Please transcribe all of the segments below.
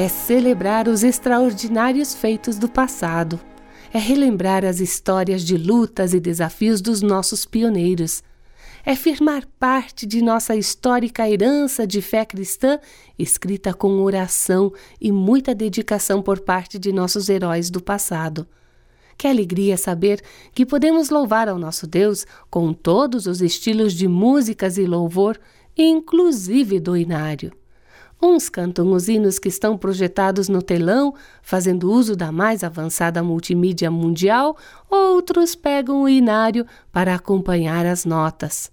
é celebrar os extraordinários feitos do passado. É relembrar as histórias de lutas e desafios dos nossos pioneiros. É firmar parte de nossa histórica herança de fé cristã, escrita com oração e muita dedicação por parte de nossos heróis do passado. Que alegria saber que podemos louvar ao nosso Deus com todos os estilos de músicas e louvor, inclusive do inário. Uns cantam os hinos que estão projetados no telão, fazendo uso da mais avançada multimídia mundial, outros pegam o inário para acompanhar as notas.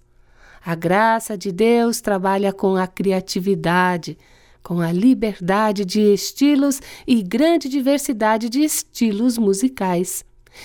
A graça de Deus trabalha com a criatividade, com a liberdade de estilos e grande diversidade de estilos musicais.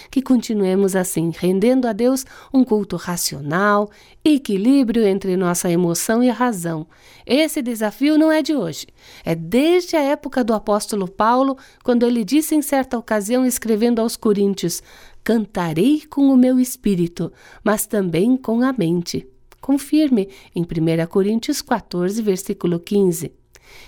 Que continuemos assim, rendendo a Deus um culto racional, equilíbrio entre nossa emoção e razão. Esse desafio não é de hoje, é desde a época do apóstolo Paulo, quando ele disse em certa ocasião, escrevendo aos Coríntios: Cantarei com o meu espírito, mas também com a mente. Confirme em 1 Coríntios 14, versículo 15.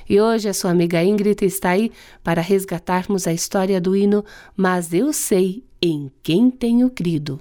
E hoje a sua amiga Ingrid está aí para resgatarmos a história do hino Mas Eu Sei em Quem Tenho Crido.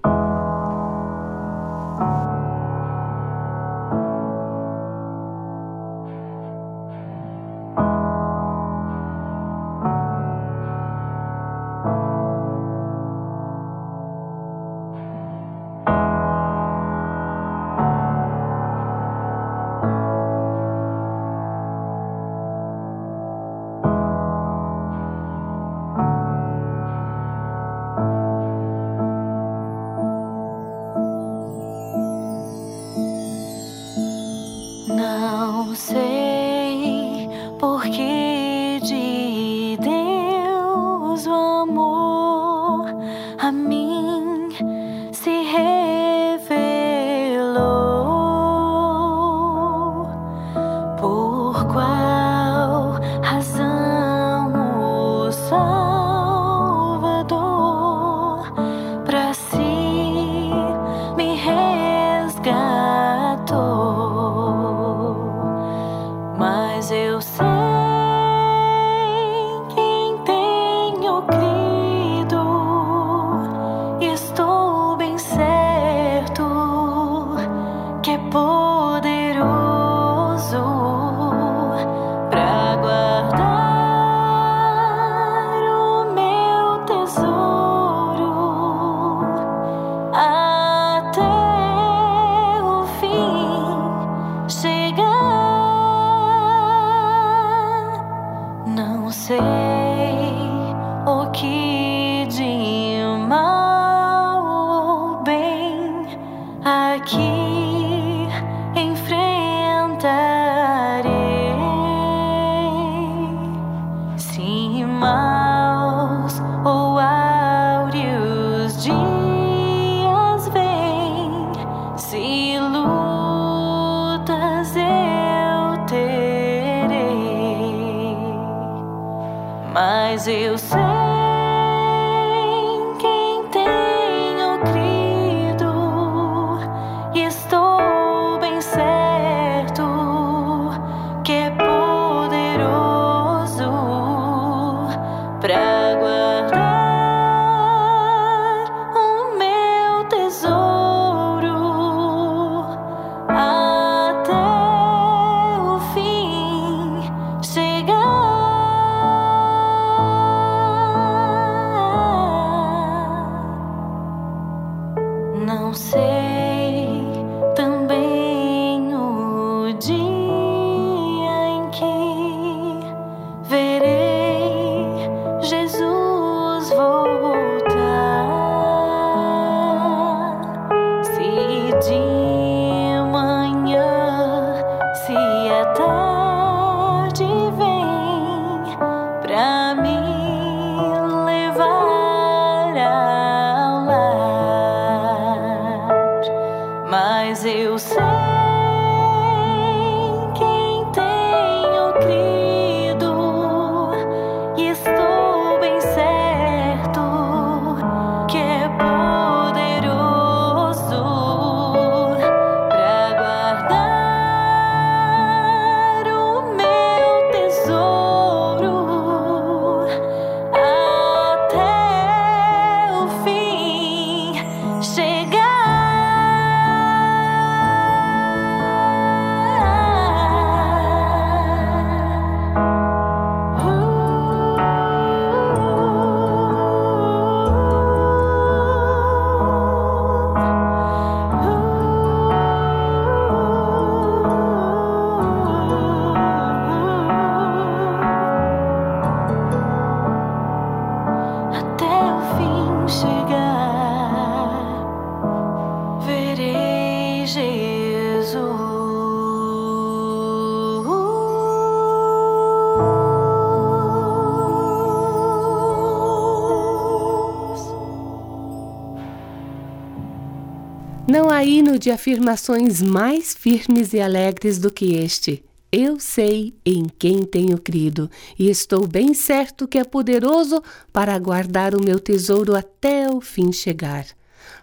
De afirmações mais firmes e alegres do que este. Eu sei em quem tenho crido, e estou bem certo que é poderoso para guardar o meu tesouro até o fim chegar.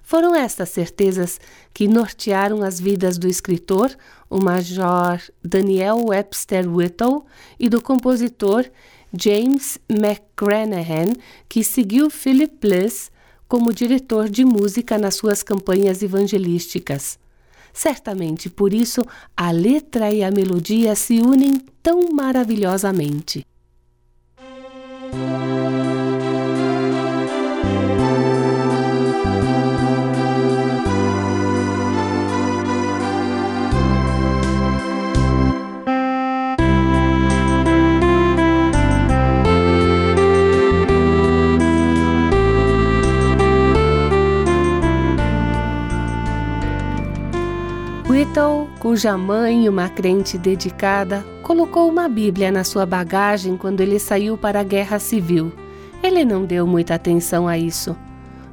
Foram estas certezas que nortearam as vidas do escritor, o major Daniel Webster Whittle, e do compositor James McGranahan, que seguiu Philip Bliss como diretor de música nas suas campanhas evangelísticas. Certamente por isso a letra e a melodia se unem tão maravilhosamente. Cuja mãe, uma crente dedicada, colocou uma Bíblia na sua bagagem quando ele saiu para a guerra civil. Ele não deu muita atenção a isso.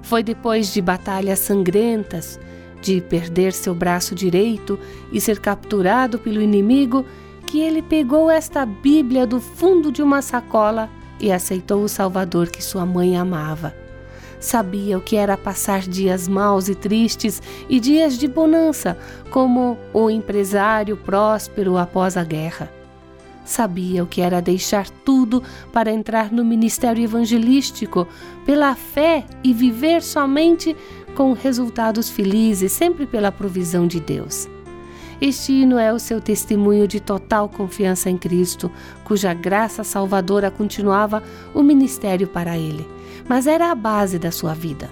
Foi depois de batalhas sangrentas, de perder seu braço direito e ser capturado pelo inimigo, que ele pegou esta Bíblia do fundo de uma sacola e aceitou o Salvador que sua mãe amava. Sabia o que era passar dias maus e tristes e dias de bonança, como o empresário próspero após a guerra. Sabia o que era deixar tudo para entrar no ministério evangelístico pela fé e viver somente com resultados felizes, sempre pela provisão de Deus. Este hino é o seu testemunho de total confiança em Cristo, cuja graça salvadora continuava o ministério para ele mas era a base da sua vida.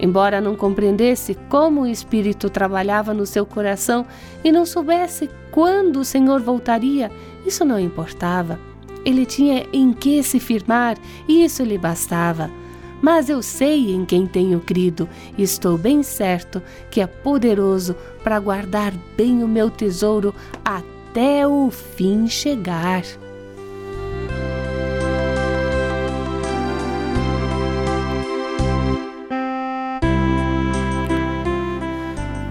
Embora não compreendesse como o Espírito trabalhava no seu coração e não soubesse quando o Senhor voltaria, isso não importava. Ele tinha em que se firmar e isso lhe bastava. Mas eu sei em quem tenho crido e estou bem certo que é poderoso para guardar bem o meu tesouro até o fim chegar.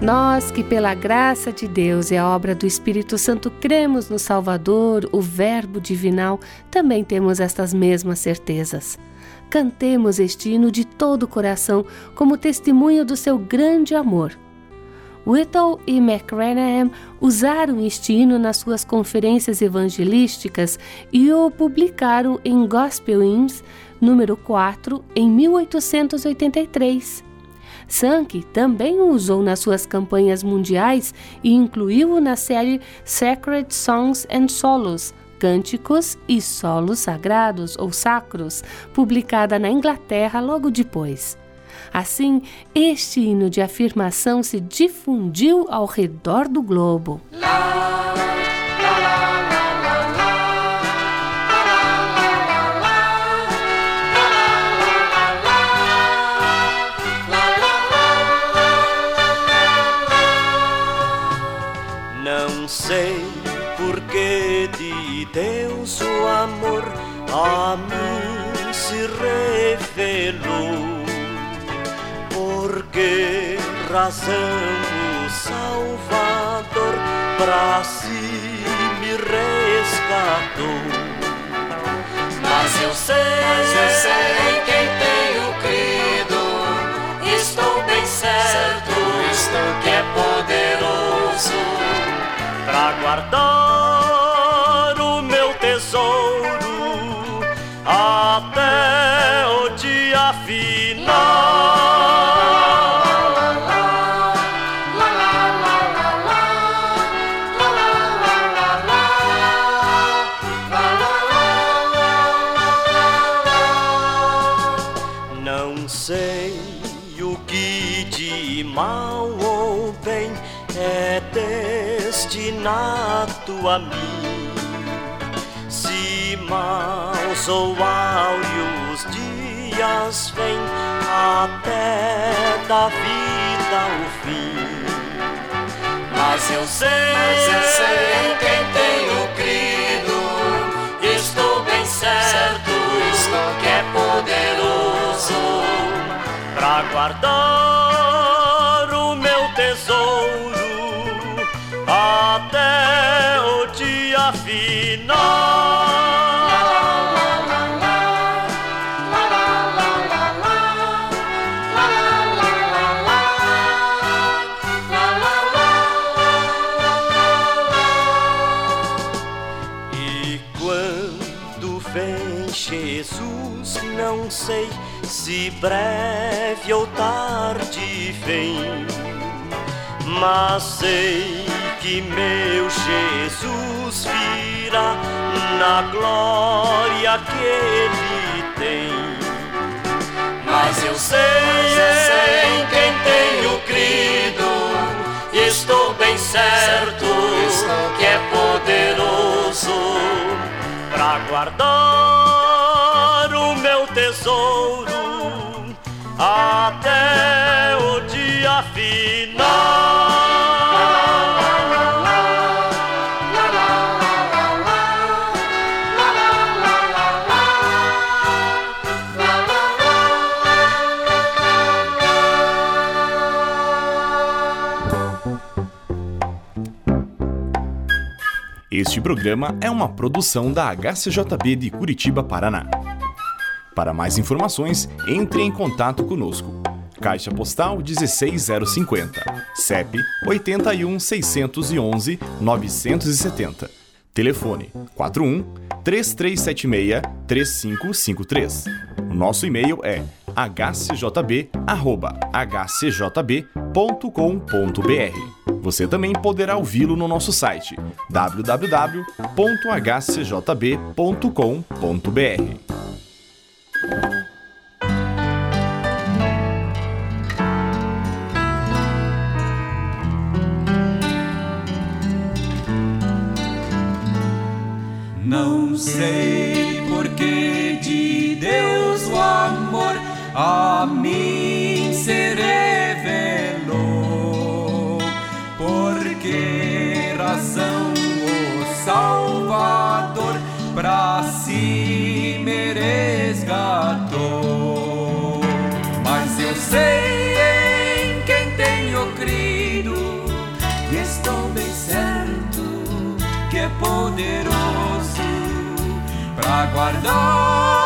Nós que, pela graça de Deus e a obra do Espírito Santo, cremos no Salvador, o Verbo divinal, também temos estas mesmas certezas. Cantemos este hino de todo o coração como testemunho do seu grande amor. Whittle e McCranaham usaram este hino nas suas conferências evangelísticas e o publicaram em Gospel Hymns número 4 em 1883. Sankey também o usou nas suas campanhas mundiais e incluiu-o na série Sacred Songs and Solos, Cânticos e Solos Sagrados ou Sacros, publicada na Inglaterra logo depois. Assim, este hino de afirmação se difundiu ao redor do globo. sei porque de Deus o amor a mim se revelou. Por que razão o Salvador para si me resgatou? Mas eu sei, Mas eu sei quem tenho crido, estou bem certo, estou que é poderoso para guardar destinado a mim. Se maus ou áureos dias vêm até da vida o fim. Mas eu sei, Mas eu sei em quem tenho crido, estou bem certo, estou que é poderoso para guardar o meu tesouro até sei se breve ou tarde vem, mas sei que meu Jesus na glória que ele tem. Mas eu sei, sei em quem tenho crido, estou bem certo que é poderoso para guardar o meu tesouro até o dia final. Este programa é uma produção da HCJB de Curitiba, Paraná. Para mais informações, entre em contato conosco. Caixa Postal 16050, CEP 81 611 970. Telefone 41 3376 3553. O nosso e-mail é hcjb@hcjb.com.br. Você também poderá ouvi-lo no nosso site www.hcjb.com.br. Não sei porque de Deus o amor a mim se revelou. Por que razão o Salvador pra si me? Mas eu sei em quem tenho crido e estou bem certo que é poderoso para guardar